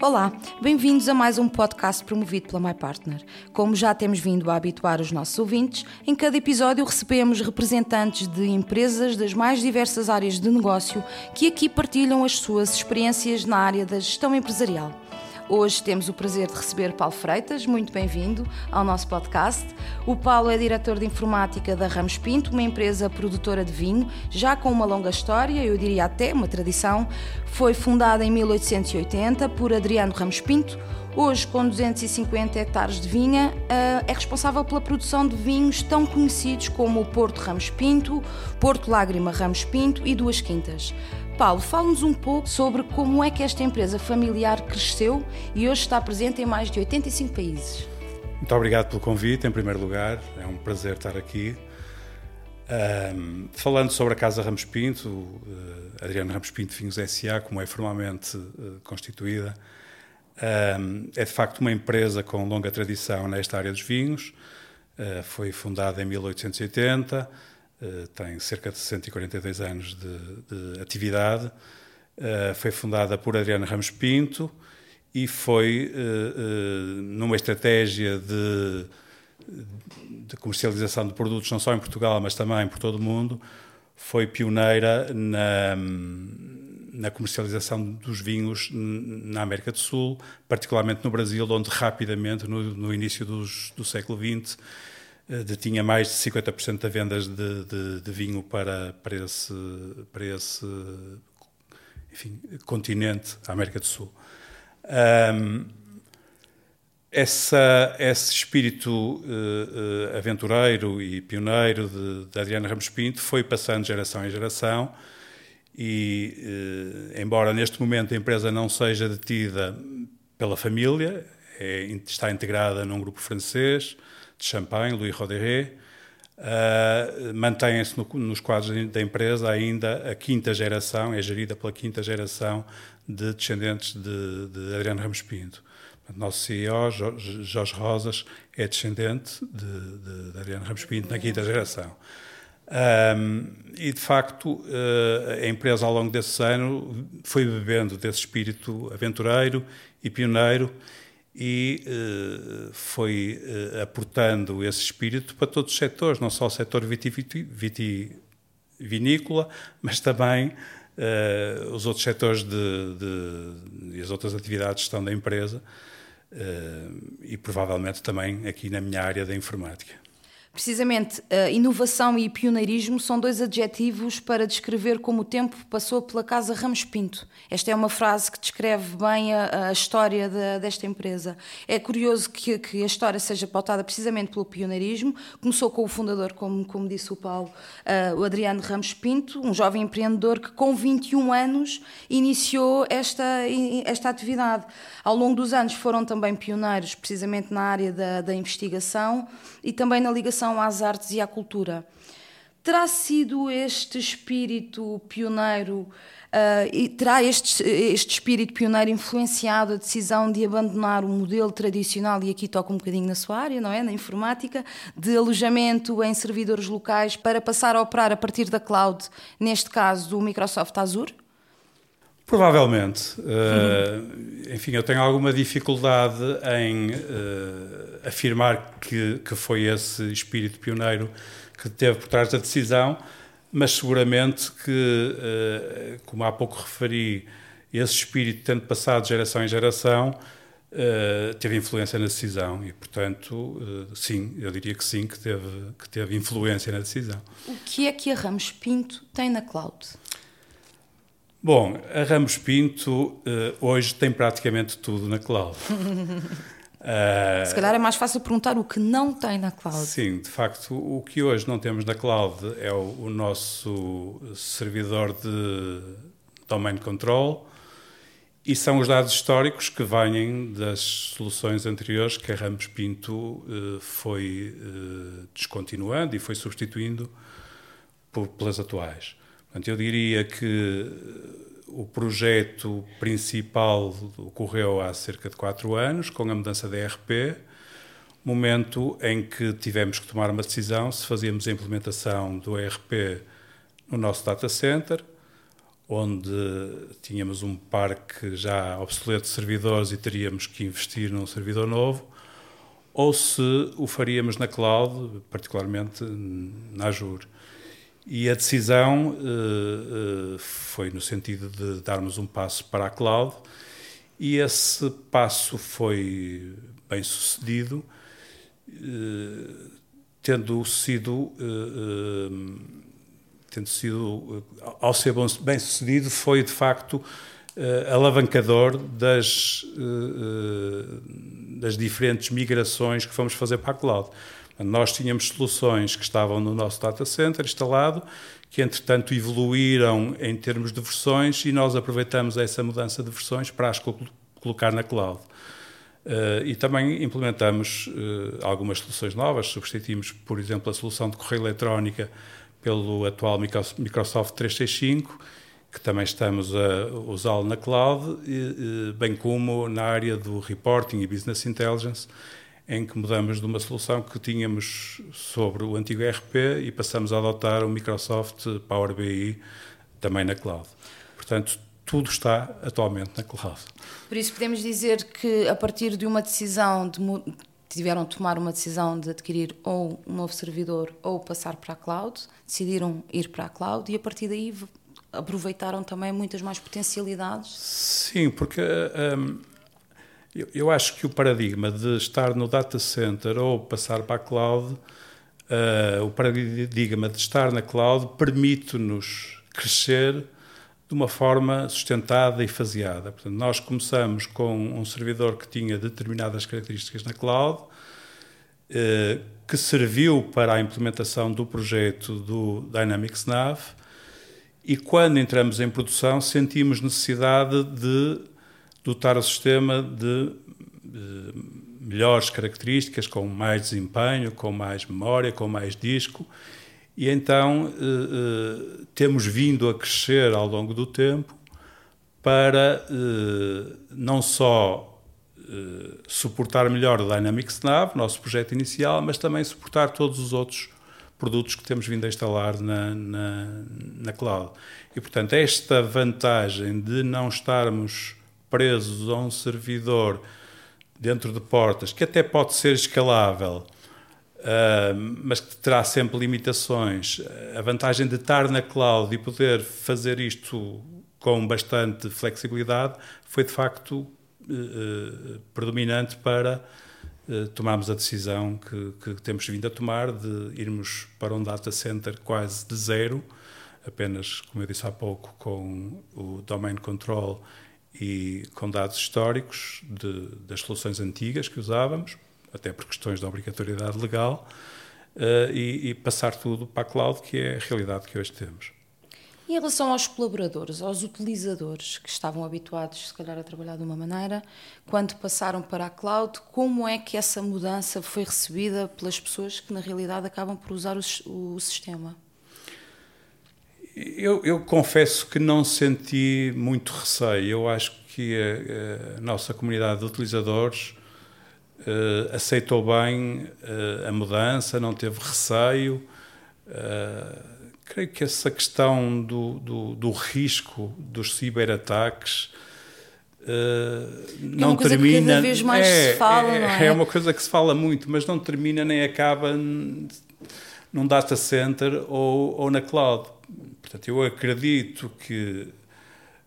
Olá, bem-vindos a mais um podcast promovido pela My Partner. Como já temos vindo a habituar os nossos ouvintes, em cada episódio recebemos representantes de empresas das mais diversas áreas de negócio que aqui partilham as suas experiências na área da gestão empresarial. Hoje temos o prazer de receber Paulo Freitas, muito bem-vindo ao nosso podcast. O Paulo é diretor de informática da Ramos Pinto, uma empresa produtora de vinho, já com uma longa história, eu diria até uma tradição. Foi fundada em 1880 por Adriano Ramos Pinto. Hoje, com 250 hectares de vinha, eh, é responsável pela produção de vinhos tão conhecidos como o Porto Ramos Pinto, Porto Lágrima Ramos Pinto e Duas Quintas. Paulo, fala-nos um pouco sobre como é que esta empresa familiar cresceu e hoje está presente em mais de 85 países. Muito obrigado pelo convite, em primeiro lugar. É um prazer estar aqui. Um, falando sobre a Casa Ramos Pinto, uh, Adriano Ramos Pinto Vinhos S.A., como é formalmente uh, constituída, um, é de facto uma empresa com longa tradição nesta área dos vinhos. Uh, foi fundada em 1880 eh, tem cerca de 142 anos de, de atividade. Uh, foi fundada por Adriano Ramos Pinto e foi uh, numa estratégia de, de, comercialização de produtos não só em Portugal, mas também por todo o mundo. Foi pioneira na, na comercialização dos vinhos na América do Sul, particularmente no Brasil, onde rapidamente, no, no início dos, do século XX, eh, detinha mais de 50% das vendas de, de, de, vinho para, para esse, para esse enfim, continente, a América do Sul. Um, essa, esse espírito uh, aventureiro e pioneiro de, de Adriana Ramos Pinto foi passando de geração em geração e, uh, embora neste momento a empresa não seja detida pela família, é, está integrada num grupo francês, de Champagne, Louis Roderé, uh, mantém-se no, nos quadros da empresa ainda a quinta geração, é gerida pela quinta geração de descendentes de, de Adriano Ramos Pinto. Nosso CEO, Jorge Rosas, é descendente de, de, de Adriano Ramos Pinto na quinta geração. Um, e de facto, uh, a empresa ao longo desses anos foi bebendo desse espírito aventureiro e pioneiro e uh, foi uh, aportando esse espírito para todos os setores, não só o setor vitivinícola, mas também uh, os outros setores de, de, e as outras atividades de gestão da empresa e provavelmente também aqui na minha área da informática. Precisamente, uh, inovação e pioneirismo são dois adjetivos para descrever como o tempo passou pela Casa Ramos Pinto. Esta é uma frase que descreve bem a, a história de, desta empresa. É curioso que, que, a história seja pautada precisamente pelo pioneirismo. Começou com o fundador, como, como disse o Paulo, uh, o Adriano Ramos Pinto, um jovem empreendedor que com 21 anos iniciou esta, esta atividade. Ao longo dos anos foram também pioneiros, precisamente na área da, da investigação e também na ligação ligação às artes e à cultura. Terá sido este espírito pioneiro Uh, e terá este, este espírito pioneiro influenciado a decisão de abandonar o modelo tradicional, e aqui toca um bocadinho na sua área, não é? Na informática, de alojamento em servidores locais para passar a operar a partir da cloud, neste caso do Microsoft Azure? Provavelmente. Uh, enfim, eu tenho alguma dificuldade em uh, afirmar que, que foi esse espírito pioneiro que teve por trás da decisão, mas seguramente que, uh, como há pouco referi, esse espírito, tendo passado de geração em geração, teve influência na decisão e, portanto, sim, eu diria que sim, que teve, que teve influência na decisão. O que é que a Ramos Pinto tem na cloud? Bom, a Ramos Pinto uh, hoje tem praticamente tudo na cloud. uh, Se calhar é mais fácil perguntar o que não tem na cloud. Sim, de facto, o que hoje não temos na cloud é o, o nosso servidor de domain control e são os dados históricos que vêm das soluções anteriores que a Ramos Pinto uh, foi descontinuando e foi substituindo por, pelas atuais. Portanto, eu diria que o projeto principal ocorreu há cerca de quatro anos, com a mudança da ERP, momento em que tivemos que tomar uma decisão se fazíamos a implementação do ERP no nosso data center onde tínhamos um parque já obsoleto de servidores e teríamos que investir num servidor novo, ou se o faríamos na cloud, particularmente na Azure. E a decisão uh, uh, foi no sentido de darmos um passo para a cloud, e esse passo foi bem sucedido, uh, tendo sido tendo sido, ao ser bem sucedido, foi de facto alavancador das, das diferentes migrações que fomos fazer para a cloud. Nós tínhamos soluções que estavam no nosso data center instalado, que entretanto evoluíram em termos de versões e nós aproveitamos essa mudança de versões para as colocar na cloud. Uh, e também implementamos uh, algumas soluções novas, substituímos, por exemplo, a solução de correio eletrónica pelo atual Microsoft 365, que também estamos a usá-lo na cloud, bem como na área do reporting e business intelligence, em que mudamos de uma solução que tínhamos sobre o antigo ERP e passamos a adotar o Microsoft Power BI também na cloud. Portanto, tudo está atualmente na cloud. Por isso podemos dizer que a partir de uma decisão de tiveram de tomar uma decisão de adquirir ou um novo servidor ou passar para a cloud, decidiram ir para a cloud e a partir daí aproveitaram também muitas mais potencialidades. Sim, porque um, eu, eu, acho que o paradigma de estar no data center ou passar para a cloud, uh, o paradigma de estar na cloud permite-nos crescer de uma forma sustentada e faseada. Portanto, nós começamos com um servidor que tinha determinadas características na cloud, eh, que serviu para a implementação do projeto do Dynamics Nav, e quando entramos em produção sentimos necessidade de dotar o sistema de, de melhores características, com mais desempenho, com mais memória, com mais disco, e então eh, eh, temos vindo a crescer ao longo do tempo para eh, não só suportar melhor o Dynamics Nav, nosso projeto inicial, mas também suportar todos os outros produtos que temos vindo a instalar na, na, na cloud. E, portanto, esta vantagem de não estarmos presos a um servidor dentro de portas, que até pode ser escalável, Uh, mas que terá sempre limitações. A vantagem de estar na cloud e poder fazer isto com bastante flexibilidade foi de facto uh, predominante para tomarmos a decisão que, que, temos vindo a tomar de irmos para um data center quase de zero, apenas, como eu disse há pouco, com o domain control e com dados históricos de, das soluções antigas que usávamos até por questões de obrigatoriedade legal, uh, e, e, passar tudo para a cloud, que é a realidade que hoje temos. Em relação aos colaboradores, aos utilizadores que estavam habituados, se calhar, a trabalhar de uma maneira, quando passaram para a cloud, como é que essa mudança foi recebida pelas pessoas que, na realidade, acabam por usar o, o sistema? Eu, eu, confesso que não senti muito receio. Eu acho que a, a nossa comunidade de utilizadores uh, aceitou bem uh, a mudança, não teve receio. Uh, creio que essa questão do, do, do risco dos ciberataques não é termina. Que cada vez mais é, se fala, é, não é? é uma coisa que se fala muito, mas não termina nem acaba num data center ou, ou na cloud. Portanto, eu acredito que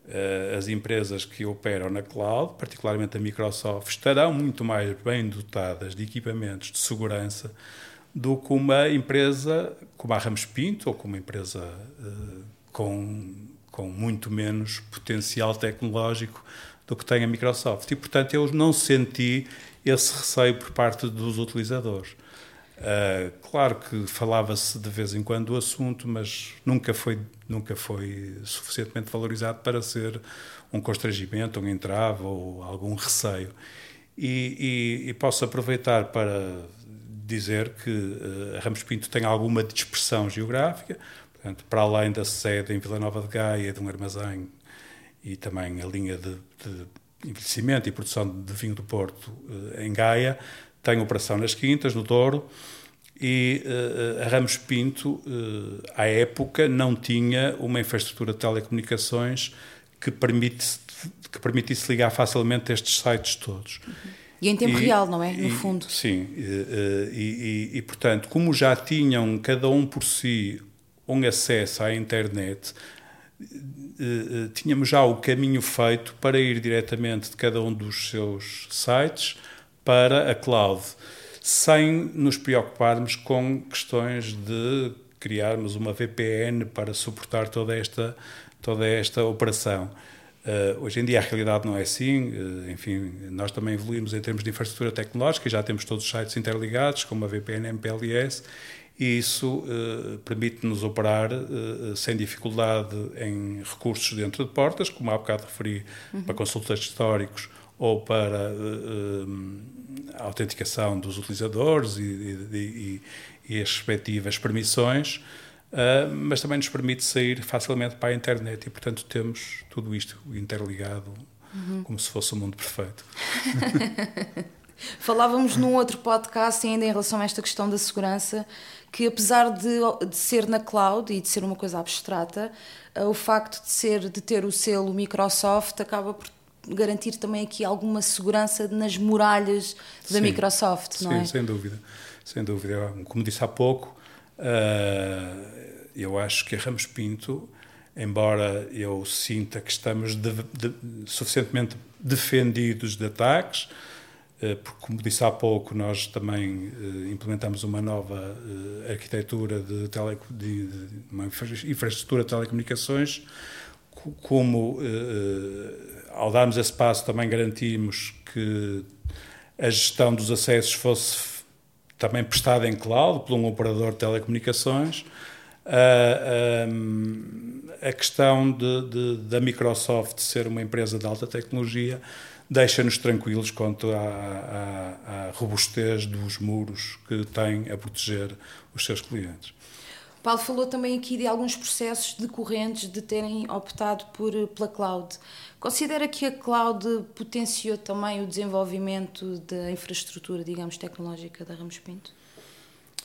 eh, as empresas que operam na cloud, particularmente a Microsoft, estarão muito mais bem dotadas de equipamentos de segurança do que uma empresa como a Ramos Pinto ou como uma empresa uh, com, com muito menos potencial tecnológico do que tem a Microsoft. E, portanto, eu não senti esse receio por parte dos utilizadores. Uh, claro que falava-se de vez em quando do assunto, mas nunca foi, nunca foi suficientemente valorizado para ser um constrangimento, um entrave ou algum receio. E, e, e posso aproveitar para dizer que uh, Ramos Pinto tem alguma dispersão geográfica, portanto, para além da sede em Vila Nova de Gaia, de um armazém e também a linha de, de envelhecimento e produção de vinho do Porto uh, em Gaia, tem operação nas Quintas, no Douro, e uh, a Ramos Pinto, uh, à época, não tinha uma infraestrutura de telecomunicações que, permite, que permitisse ligar facilmente estes sites todos. Uhum. E em tempo e, real, não é? No e, fundo. Sim, e, e, portanto, como já tinham cada um por si um acesso à internet, tínhamos já o caminho feito para ir diretamente de cada um dos seus sites para a cloud sem nos preocuparmos com questões de criarmos uma VPN para suportar toda esta, toda esta operação. Uh, hoje em dia a realidade não é assim, uh, enfim, nós também evoluímos em termos de infraestrutura tecnológica, já temos todos os sites interligados com uma VPN MPLS e isso uh, permite-nos operar sem dificuldade em recursos dentro de portas, como há bocado referi, uhum. para consultas históricos ou para a autenticação dos utilizadores e, e, e, e as respectivas permissões, uh, mas também nos permite sair facilmente para a internet e, portanto, temos tudo isto interligado uhum. como se fosse o um mundo perfeito. Falávamos num outro podcast ainda em relação a esta questão da segurança, que apesar de, de ser na cloud e de ser uma coisa abstrata, o facto de ser de ter o selo Microsoft acaba por garantir também aqui alguma segurança nas muralhas da sim, Microsoft, não sim, é? Sim, sem dúvida. Sem dúvida. Como disse há pouco, uh, eu acho que a Ramos Pinto, embora eu sinta que estamos de, de, suficientemente defendidos de ataques, uh, porque, como disse há pouco, nós também uh, implementamos uma nova arquitetura de, tele, de, de uma infraestrutura de telecomunicações, como ao darmos esse passo, também garantimos que a gestão dos acessos fosse também prestada em cloud por um operador de telecomunicações. Uh, um, a questão de, de, da Microsoft ser uma empresa de alta tecnologia deixa-nos tranquilos quanto à, à, à robustez dos muros que tem a proteger os seus clientes. Paulo falou também aqui de alguns processos decorrentes de terem optado por, pela cloud. Considera que a cloud potenciou também o desenvolvimento da infraestrutura, digamos, tecnológica da Ramos Pinto?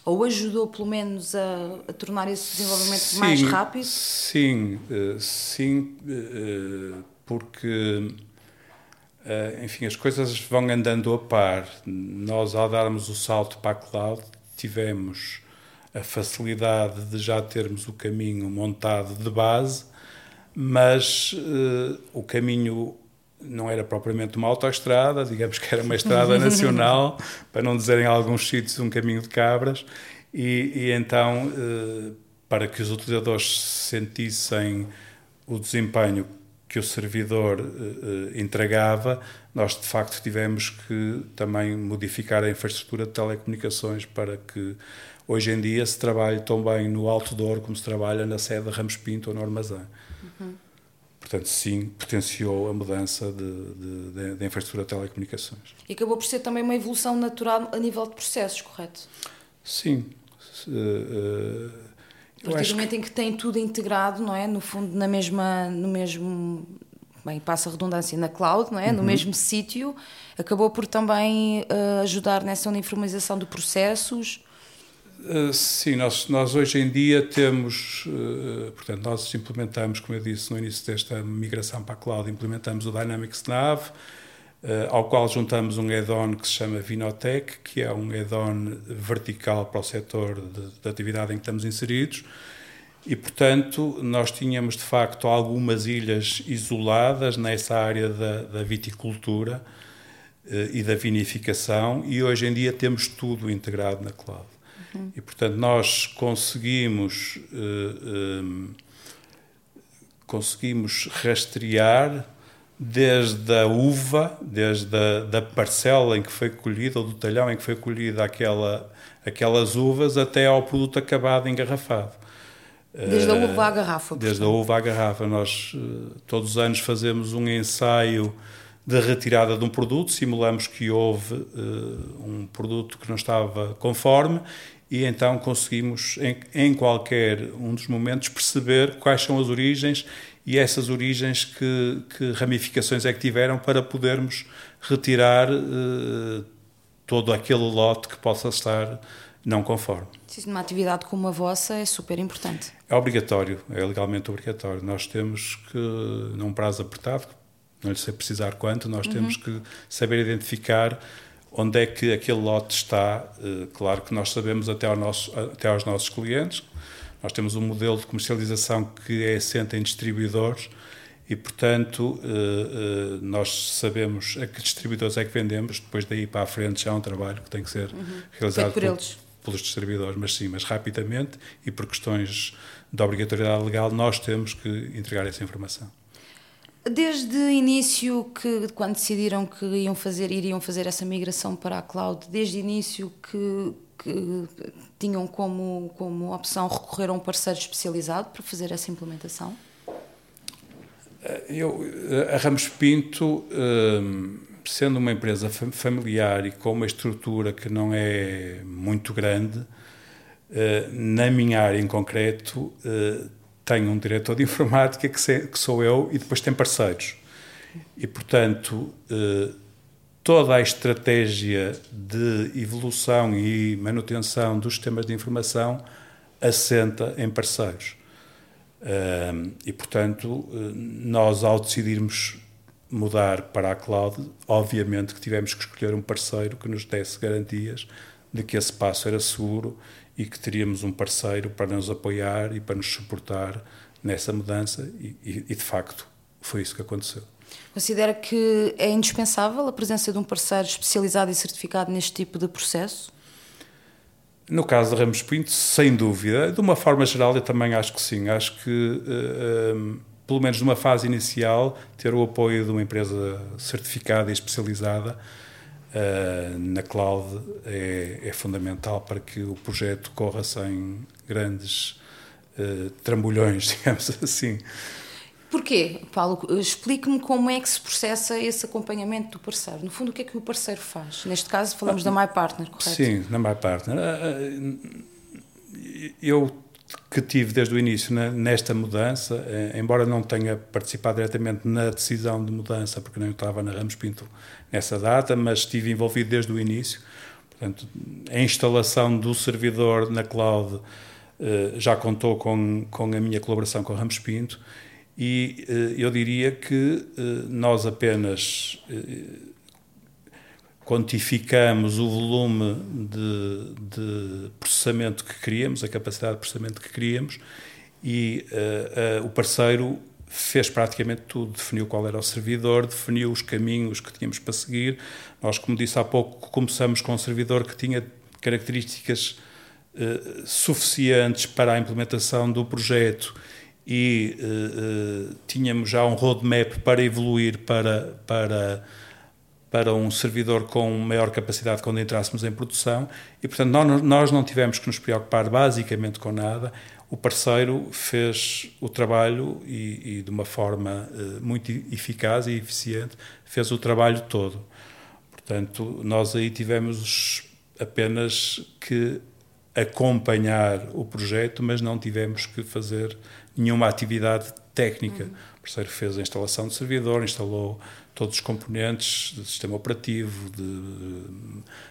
Ou ajudou, pelo menos, a, a tornar esse desenvolvimento sim, mais rápido? Sim, eh, sim, eh, porque, eh, enfim, as coisas vão andando a par. Nós, ao darmos o salto para a cloud, tivemos a facilidade de já termos o caminho montado de base mas uh, o caminho não era propriamente uma autoestrada, digamos que era uma estrada nacional, para não dizer em alguns sítios um caminho de cabras, e, e então, uh, para que os utilizadores sentissem o desempenho que o servidor uh, entregava, nós de facto tivemos que também modificar a infraestrutura de telecomunicações para que hoje em dia se trabalhe tão bem no outdoor como se trabalha na sede de Ramos Pinto ou no armazém. Uhum. Portanto, sim, potenciou a mudança da infraestrutura de telecomunicações. E acabou por ser também uma evolução natural a nível de processos, correto? Sim. Uh, a partir do momento que... em que tem tudo integrado, não é? No fundo, na mesma, no mesmo, bem, passa a redundância, na cloud, não é? Uhum. No mesmo sítio, acabou por também uh, ajudar nessa uniformização de processos sim, nós, nós hoje em dia temos, uh, portanto, nós implementamos, como eu disse no início desta migração para a cloud, implementamos o Dynamics Nav, uh, ao qual juntamos um add-on que se chama Vinotech, que é um add-on vertical para o setor de atividade em que estamos inseridos, e, portanto, nós tínhamos de facto algumas ilhas isoladas nessa área da, da viticultura e da vinificação, e hoje em dia temos tudo integrado na cloud. Uhum. E, portanto, nós conseguimos, uh, um, conseguimos rastrear desde a uva, desde a da parcela em que foi colhida, ou do talhão em que foi colhida aquela, aquelas uvas, até ao produto acabado engarrafado. Desde a uva à garrafa. Desde a uva à garrafa. Nós uh, todos os anos fazemos um ensaio de retirada de um produto, simulamos que houve uh, um produto que não estava conforme e então conseguimos, em, em, qualquer um dos momentos, perceber quais são as origens e essas origens que, que ramificações é que tiveram para podermos retirar uh, todo aquele lote que possa estar não conforme. Sim, numa atividade como a vossa é super importante. É obrigatório, é legalmente obrigatório. Nós temos que, num prazo apertado, não lhe sei precisar quanto, nós uhum. temos que saber identificar onde é que aquele lote está. Eh, claro que nós sabemos até, ao nosso, até aos nossos clientes, nós temos um modelo de comercialização que é assente em distribuidores e, portanto, eh, eh, nós sabemos a que distribuidores é que vendemos, depois daí para a frente já é um trabalho que tem que ser uhum. realizado por, pelos distribuidores, mas sim, mas rapidamente e por questões de obrigatoriedade legal nós temos que entregar essa informação. Desde o início, que, quando decidiram que iam fazer, iriam fazer essa migração para a cloud, desde o início que, que tinham como, como opção recorrer a um parceiro especializado para fazer essa implementação? Eu, a Ramos Pinto, hum, sendo uma empresa familiar e com uma estrutura que não é muito grande, hum, na minha área em concreto, hum, tem um diretor de informática que sou eu e depois tem parceiros. E, portanto, toda a estratégia de evolução e manutenção dos sistemas de informação assenta em parceiros e, portanto, eh, nós, ao decidirmos mudar para a cloud, obviamente que tivemos que escolher um parceiro que nos desse garantias de que esse passo era seguro e que teríamos um parceiro para nos apoiar e para nos suportar nessa mudança, e, e, e de facto foi isso que aconteceu. Considera que é indispensável a presença de um parceiro especializado e certificado neste tipo de processo? No caso de Ramos Pinto, sem dúvida. De uma forma geral, eu também acho que sim. Acho que, uh, eh, um, eh, pelo menos numa fase inicial, ter o apoio de uma empresa certificada e especializada uh, na cloud é, é, fundamental para que o projeto corra sem grandes uh, trambolhões, digamos assim. Porquê, Paulo? Explique-me como é que se processa esse acompanhamento do parceiro. No fundo, o que é que o parceiro faz? Neste caso, falamos ah, da MyPartner, correto? Sim, da MyPartner. Ah, ah, eu que tive desde o início nesta mudança, eh, embora não tenha participado diretamente na decisão de mudança, porque não estava na Ramos Pinto nessa data, mas estive envolvido desde o início. Portanto, a instalação do servidor na cloud eh, já contou com, com a minha colaboração com a Ramos Pinto e eh, eu diria que nós apenas quantificamos o volume de, de, processamento que queríamos, a capacidade de processamento que queríamos, e uh, uh, o parceiro fez praticamente tudo, definiu qual era o servidor, definiu os caminhos que tínhamos para seguir. Nós, como disse há pouco, começamos com um servidor que tinha características uh, suficientes para a implementação do projeto e tínhamos já um roadmap para evoluir para, para, para um servidor com maior capacidade quando entrássemos em produção e, portanto, nós, não tivemos que nos preocupar basicamente com nada. O parceiro fez o trabalho e, e de uma forma uh, muito eficaz e eficiente, fez o trabalho todo. Portanto, nós aí tivemos apenas que acompanhar o projeto, mas não tivemos que fazer nenhuma atividade técnica. Uhum. O parceiro fez a instalação de servidor, instalou todos os componentes do sistema operativo, de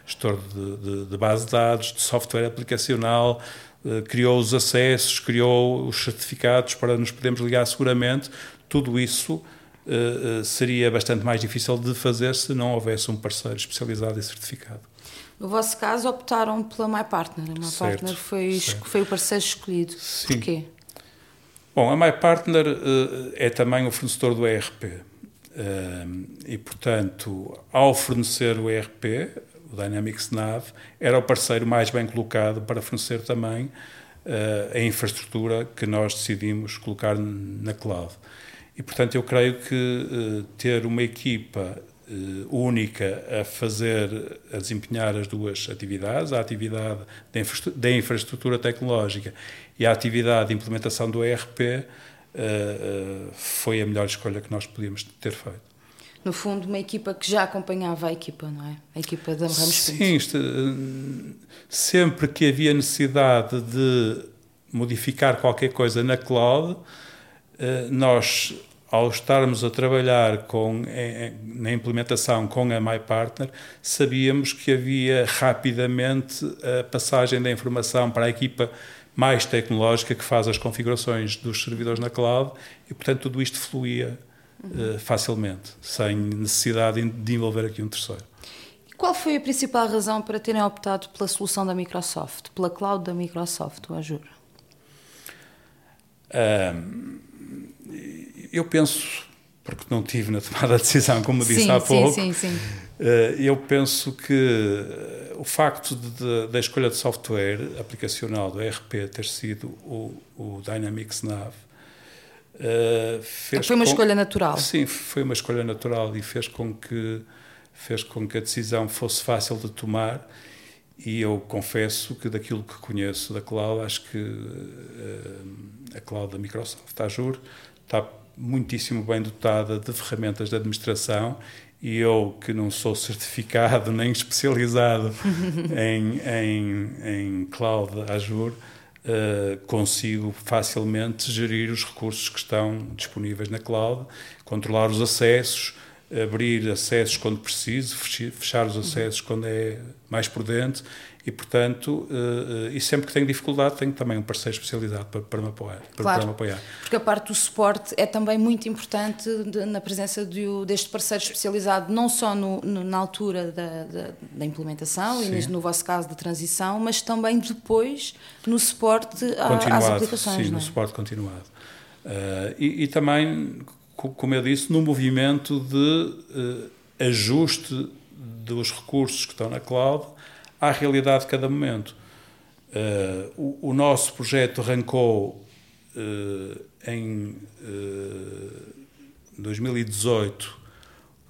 gestor de, de, de base de dados, de software aplicacional, eh, criou os acessos, criou os certificados para nos podermos ligar seguramente. Tudo isso eh, eh, seria bastante mais difícil de fazer se não houvesse um parceiro especializado e certificado. No vosso caso, optaram pela MyPartner. A MyPartner foi, foi o parceiro escolhido. Sim. Porquê? Bom, a MyPartner uh, é também o fornecedor do ERP. Uh, eh, e, portanto, ao fornecer o ERP, o Dynamics Nav, era o parceiro mais bem colocado para fornecer também uh, a infraestrutura que nós decidimos colocar na cloud. E, portanto, eu creio que ter uma equipa única a fazer, a desempenhar as duas atividades, a atividade da infraestrutura tecnológica e a atividade de implementação do ERP uh, uh, foi a melhor escolha que nós podíamos ter feito. No fundo, uma equipa que já acompanhava a equipa, não é? A equipa da Ramos Sim, isto, eh, sempre que havia necessidade de modificar qualquer coisa na cloud, nós ao estarmos a trabalhar com, em, na implementação com a MyPartner, sabíamos que havia rapidamente a passagem da informação para a equipa mais tecnológica que faz as configurações dos servidores na cloud e, portanto, tudo isto fluía uh, facilmente, sem necessidade de envolver aqui um terceiro. Qual foi a principal razão para terem optado pela solução da Microsoft, pela cloud da Microsoft, o Azure? Um, eu penso, porque não tive na tomada de decisão, como disse sim, há pouco, sim, sim, eh, eu penso que o facto de, da escolha de software aplicacional do ERP ter sido o, o Dynamics Nav uh, fez foi uma com, escolha natural. Sim, foi uma escolha natural e fez com que fez com que a decisão fosse fácil de tomar e eu confesso que daquilo que conheço da cloud, acho que uh, a cloud da Microsoft Azure está muitíssimo bem dotada de ferramentas de administração e eu, que não sou certificado nem especializado em, em, em cloud Azure, uh, consigo facilmente gerir os recursos que estão disponíveis na cloud, controlar os acessos, abrir acessos quando preciso, fechar os acessos quando é mais prudente e, portanto, uh, e sempre que tenho dificuldade, tenho também um parceiro especializado para, para, me, apoiar, para, claro, para me apoiar. Porque a parte do suporte é também muito importante de, na presença de, deste parceiro especializado, não só no, no, na altura da, da, da implementação sim. e no vosso caso da transição, mas também depois no suporte às aplicações. Sim, no é? suporte continuado. Uh, e, e, também, como eu disse, no movimento de uh, ajuste dos recursos que estão na cloud à realidade de cada momento. Uh, o, o, nosso projeto arrancou uh, em uh, eh, 2018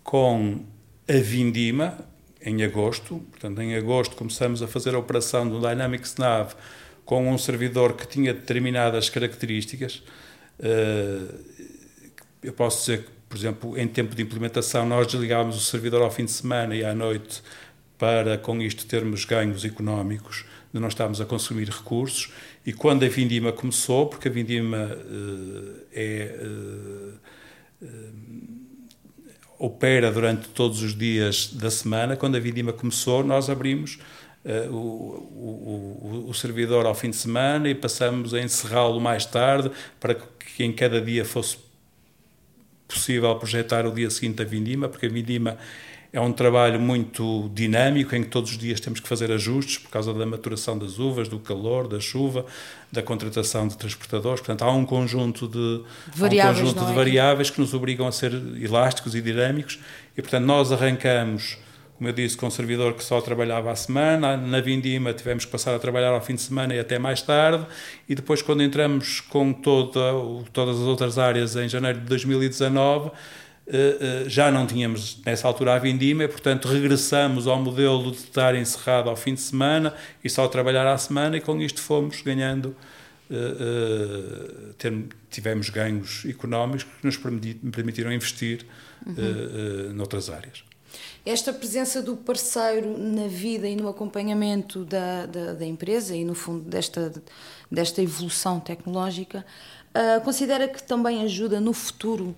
com a Vindima, em agosto. Portanto, em agosto começamos a fazer a operação do Dynamics Nav com um servidor que tinha determinadas características. eu posso dizer que, por exemplo, em tempo de implementação, nós desligávamos o servidor ao fim de semana e à noite para com isto termos ganhos económicos, de não estarmos a consumir recursos. E quando a Vindima começou, porque a Vindima uh, é. Uh, uh, opera durante todos os dias da semana, quando a Vindima começou, nós abrimos o, o, o, servidor ao fim de semana e passamos a encerrá-lo mais tarde para que em cada dia fosse possível projetar o dia seguinte a Vindima, porque a Vindima é um trabalho muito dinâmico em que todos os dias temos que fazer ajustes por causa da maturação das uvas, do calor, da chuva, da contratação de transportadores. Portanto, há um conjunto de variáveis, um conjunto de é? variáveis que nos obrigam a ser elásticos e dinâmicos. E, portanto, nós arrancamos, como eu disse, com um servidor que só trabalhava à semana. Na Vindima tivemos que passar a trabalhar ao fim de semana e até mais tarde. E depois, quando entramos com toda, todas as outras áreas em janeiro de 2019 eh, eh, já não tínhamos nessa altura a vindima, portanto regressamos ao modelo de estar encerrado ao fim de semana e só trabalhar à semana e com isto fomos ganhando, eh, tivemos ganhos económicos que nos permitiram investir uhum. noutras áreas. Esta presença do parceiro na vida e no acompanhamento da, da, da empresa e no fundo desta, desta evolução tecnológica Uh, considera que também ajuda no futuro,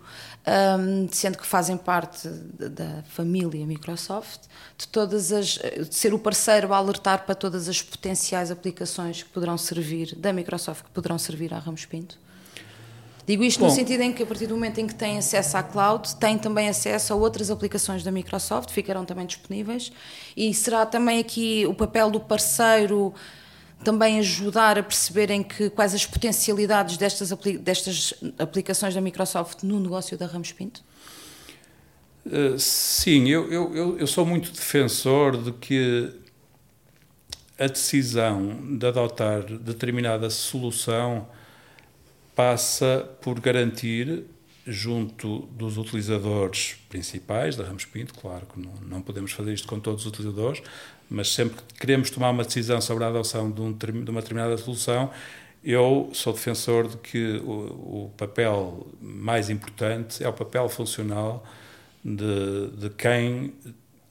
um, sendo que fazem parte da família Microsoft, de todas as de ser o parceiro a alertar para todas as potenciais aplicações que poderão servir da Microsoft que poderão servir à Ramos Pinto? Digo isto Bom, no sentido em que a partir do momento em que têm acesso à cloud, têm também acesso a outras aplicações da Microsoft, ficarão também disponíveis, e será também aqui o papel do parceiro também ajudar a perceberem que, quais as potencialidades destas, destas aplicações da Microsoft no negócio da Ramos Pinto? Uh, sim, eu, eu, eu sou muito defensor de que a decisão de adotar determinada solução passa por garantir, junto dos utilizadores principais da Ramos Pinto, claro que não, não podemos fazer isto com todos os utilizadores, mas sempre que queremos tomar uma decisão sobre a adoção de, um, de uma determinada solução, eu sou defensor de que o, o papel mais importante é o papel funcional de, de quem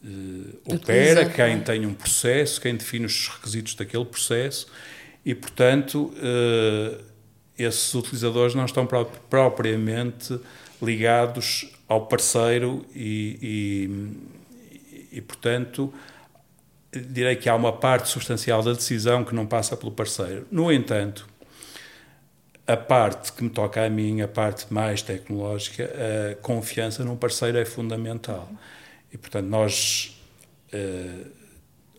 uh, opera, quem tem um processo, quem define os requisitos daquele processo e, portanto, uh, esses utilizadores não estão propriamente ligados ao parceiro e, e, e, portanto, direi que há uma parte substancial da decisão que não passa pelo parceiro. No entanto, a parte que me toca a mim, a parte mais tecnológica, a confiança num parceiro é fundamental. E, portanto, nós uh,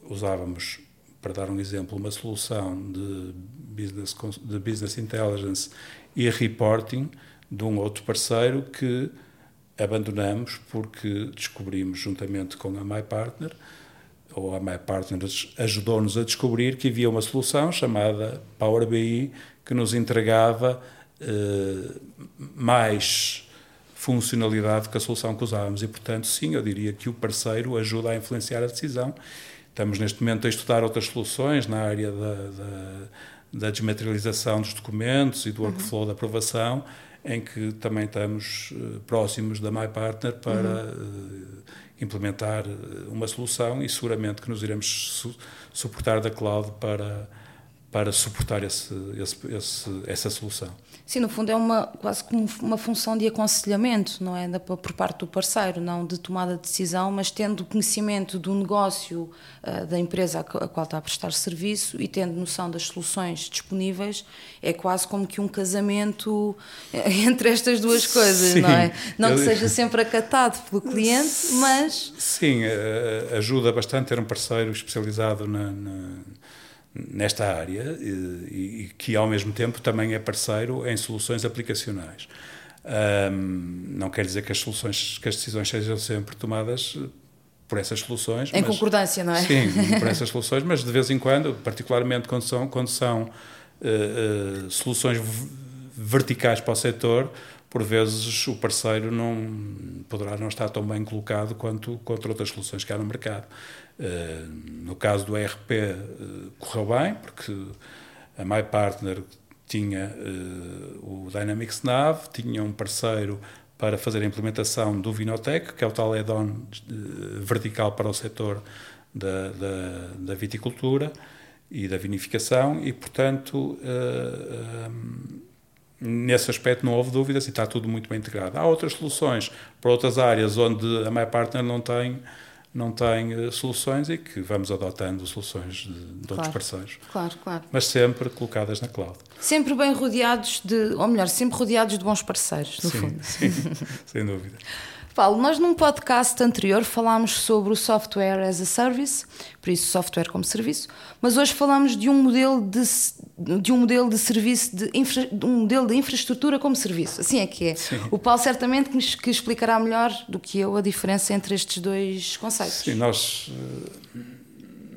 usávamos, para dar um exemplo, uma solução de business, de business intelligence e reporting de um outro parceiro que abandonamos porque descobrimos, juntamente com a MyPartner, ou a MyPartner ajudou-nos a descobrir que havia uma solução chamada Power BI que nos entregava eh, mais funcionalidade que a solução que usávamos. E, portanto, sim, eu diria que o parceiro ajuda a influenciar a decisão. Estamos neste momento a estudar outras soluções na área da, da, da desmaterialização dos documentos e do uhum. workflow uhum. de aprovação, em que também estamos uh, próximos da MyPartner para uhum. uh, implementar uma solução e seguramente que nos iremos su suportar da cloud para para suportar esse, esse, esse, essa solução. Sim, no fundo é uma, quase como uma função de aconselhamento, não é? Por parte do parceiro, não de tomada de decisão, mas tendo conhecimento do negócio uh, da empresa a qual está a prestar serviço e tendo noção das soluções disponíveis, é quase como que um casamento eh, entre estas duas coisas, Sim, não é? Não que seja sempre acatado pelo cliente, mas. Sim, eh, ajuda bastante ter um parceiro especializado na, na nesta área e, e, que ao mesmo tempo também é parceiro em soluções aplicacionais. Um, não quer dizer que as soluções, que as decisões sejam sempre tomadas por essas soluções. Em mas, concordância, não é? Sim, por essas soluções, mas de vez em quando, particularmente quando são, quando são uh, uh, soluções verticais para o setor, por vezes o parceiro não poderá não estar tão bem colocado quanto, quanto outras soluções que há no mercado. Uh, no caso do ERP, uh, correu bem, porque a MyPartner tinha uh, o Dynamics Nav, tinha um parceiro para fazer a implementação do Vinotec, que é o tal add-on vertical para o setor da, da, da, viticultura e da vinificação, e portanto. nesse aspecto não houve dúvidas e está tudo muito bem integrado. Há outras soluções para outras áreas onde a MyPartner não tem não tem uh, soluções e que vamos adotando soluções de, de claro, outros parceiros. Claro, claro. Mas sempre colocadas na cloud. Sempre bem rodeados de, ou melhor, sempre rodeados de bons parceiros, no sim, fundo. Sim, sem dúvida. Paulo, nós num podcast anterior falámos sobre o software as a service, por isso software como serviço, mas hoje falamos de um modelo de, de um modelo de serviço, de, infra, de um modelo de infraestrutura como serviço. Assim é que é. Sim. O Paulo certamente que, que explicará melhor do que eu a diferença entre estes dois conceitos. Sim, nós, eh,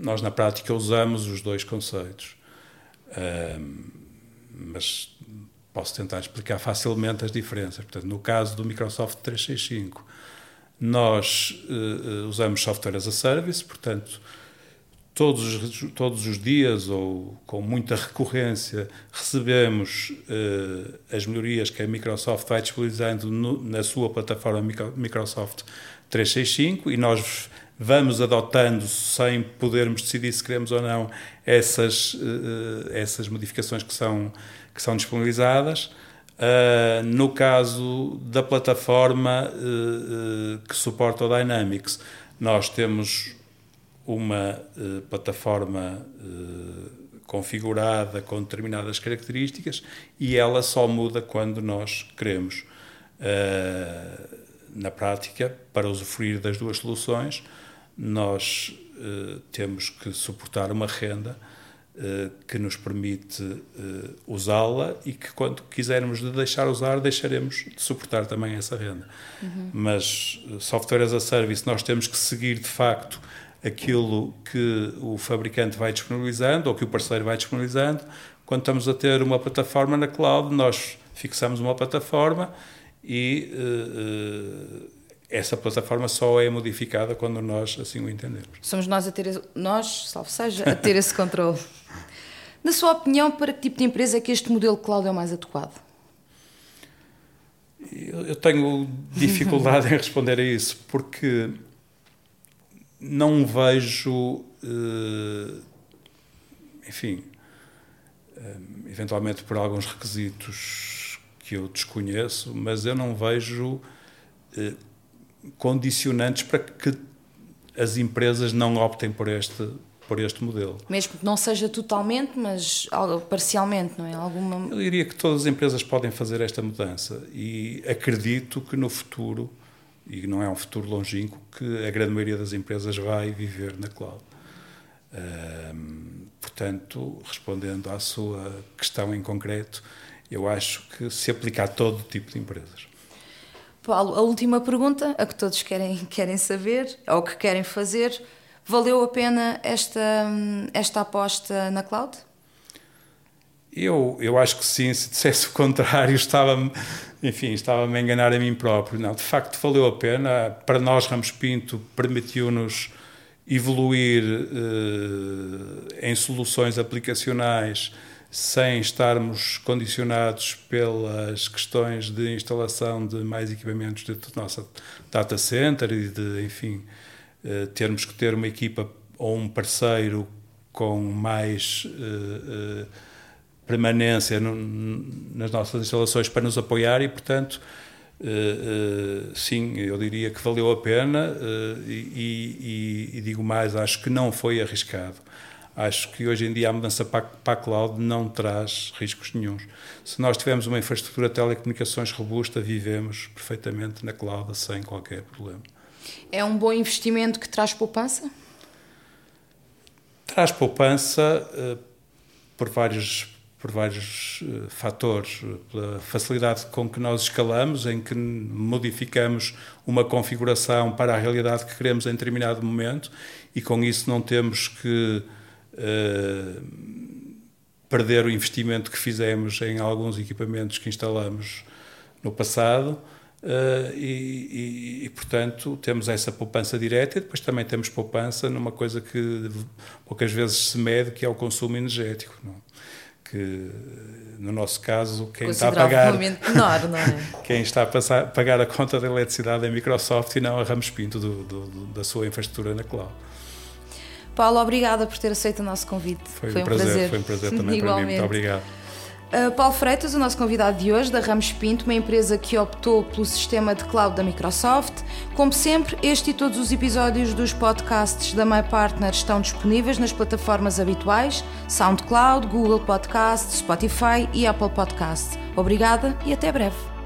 nós na prática usamos os dois conceitos, mas posso tentar explicar facilmente as diferenças. Portanto, no caso do Microsoft 365, nós uh, usamos software as a service, portanto, todos os, todos os dias ou com muita recorrência recebemos uh, as melhorias que a Microsoft vai disponibilizando no, na sua plataforma Microsoft 365 e nós vamos adotando sem podermos decidir se queremos ou não essas, uh, essas modificações que são, que são disponibilizadas. Uh, no caso da plataforma uh, uh, que suporta o Dynamics, nós temos uma plataforma configurada com determinadas características e ela só muda quando nós queremos. na prática, para usufruir das duas soluções, nós temos que suportar uma renda que nos permite uh, usá-la e que quando quisermos de deixar usar, deixaremos de suportar também essa renda. Uhum. Mas eh, software as a service, nós temos que seguir de facto aquilo que o fabricante vai disponibilizando ou que o parceiro vai disponibilizando. Quando estamos a ter uma plataforma na cloud, nós fixamos uma plataforma e uh, essa plataforma só é modificada quando nós assim o entendemos. Somos nós a ter, nós, salvo seja, a ter esse controle. Na sua opinião, para que tipo de empresa é que este modelo cloud é o mais adequado? Eu tenho dificuldade em responder a isso, porque não vejo, eh, enfim, eh, eventualmente por alguns requisitos que eu desconheço, mas eu não vejo eh, condicionantes para que as empresas não optem por este por este modelo. Mesmo que não seja totalmente, mas parcialmente, não é? Alguma... Eu diria que todas as empresas podem fazer esta mudança e acredito que no futuro, e não é um futuro longínquo, que a grande maioria das empresas vai viver na cloud. portanto, respondendo à sua questão em concreto, eu acho que se aplica a todo tipo de empresas. Paulo, a última pergunta, a que todos querem, querem saber, ou que querem fazer, Valeu a pena esta, esta aposta na cloud? Eu, eu acho que sim, se dissesse o contrário, estava enfim, estava-me a enganar a mim próprio. Não, de facto, valeu a pena. Para nós, Ramos Pinto, permitiu-nos evoluir eh, em soluções aplicacionais sem estarmos condicionados pelas questões de instalação de mais equipamentos dentro do nosso data center e de, enfim, eh, termos que ter uma equipa ou um parceiro com mais uh, permanência no, nas nossas instalações para nos apoiar e, portanto, sim, eu diria que valeu a pena e, e, e, digo mais, acho que não foi arriscado. Acho que hoje em dia a mudança para, para a cloud não traz riscos nenhums. Se nós tivermos uma infraestrutura de telecomunicações robusta, vivemos perfeitamente na cloud sem qualquer problema. É um bom investimento que traz poupança? Traz poupança uh, por vários, por vários uh, fatores. Pela facilidade com que nós escalamos, em que modificamos uma configuração para a realidade que queremos em determinado momento e com isso não temos que uh, perder o investimento que fizemos em alguns equipamentos que instalamos no passado. Uh, e, e, e, portanto, temos essa poupança direta e depois também temos poupança numa coisa que poucas vezes se mede, que é o consumo energético. Não? Que, no nosso caso, quem está a pagar. Menor, não é? quem está a passar, pagar a conta da eletricidade é a Microsoft e não a Ramos Pinto do, do, do, da sua infraestrutura na cloud. Paulo, obrigada por ter aceito o nosso convite. Foi, foi um, prazer, prazer, Foi um prazer também para mim. Muito obrigado. Uh, Paulo Freitas, o nosso convidado de hoje, da Ramos Pinto, uma empresa que optou pelo sistema de cloud da Microsoft. Como sempre, este e todos os episódios dos podcasts da MyPartner estão disponíveis nas plataformas habituais: SoundCloud, Google Podcasts, Spotify e Apple Podcasts. Obrigada e até breve.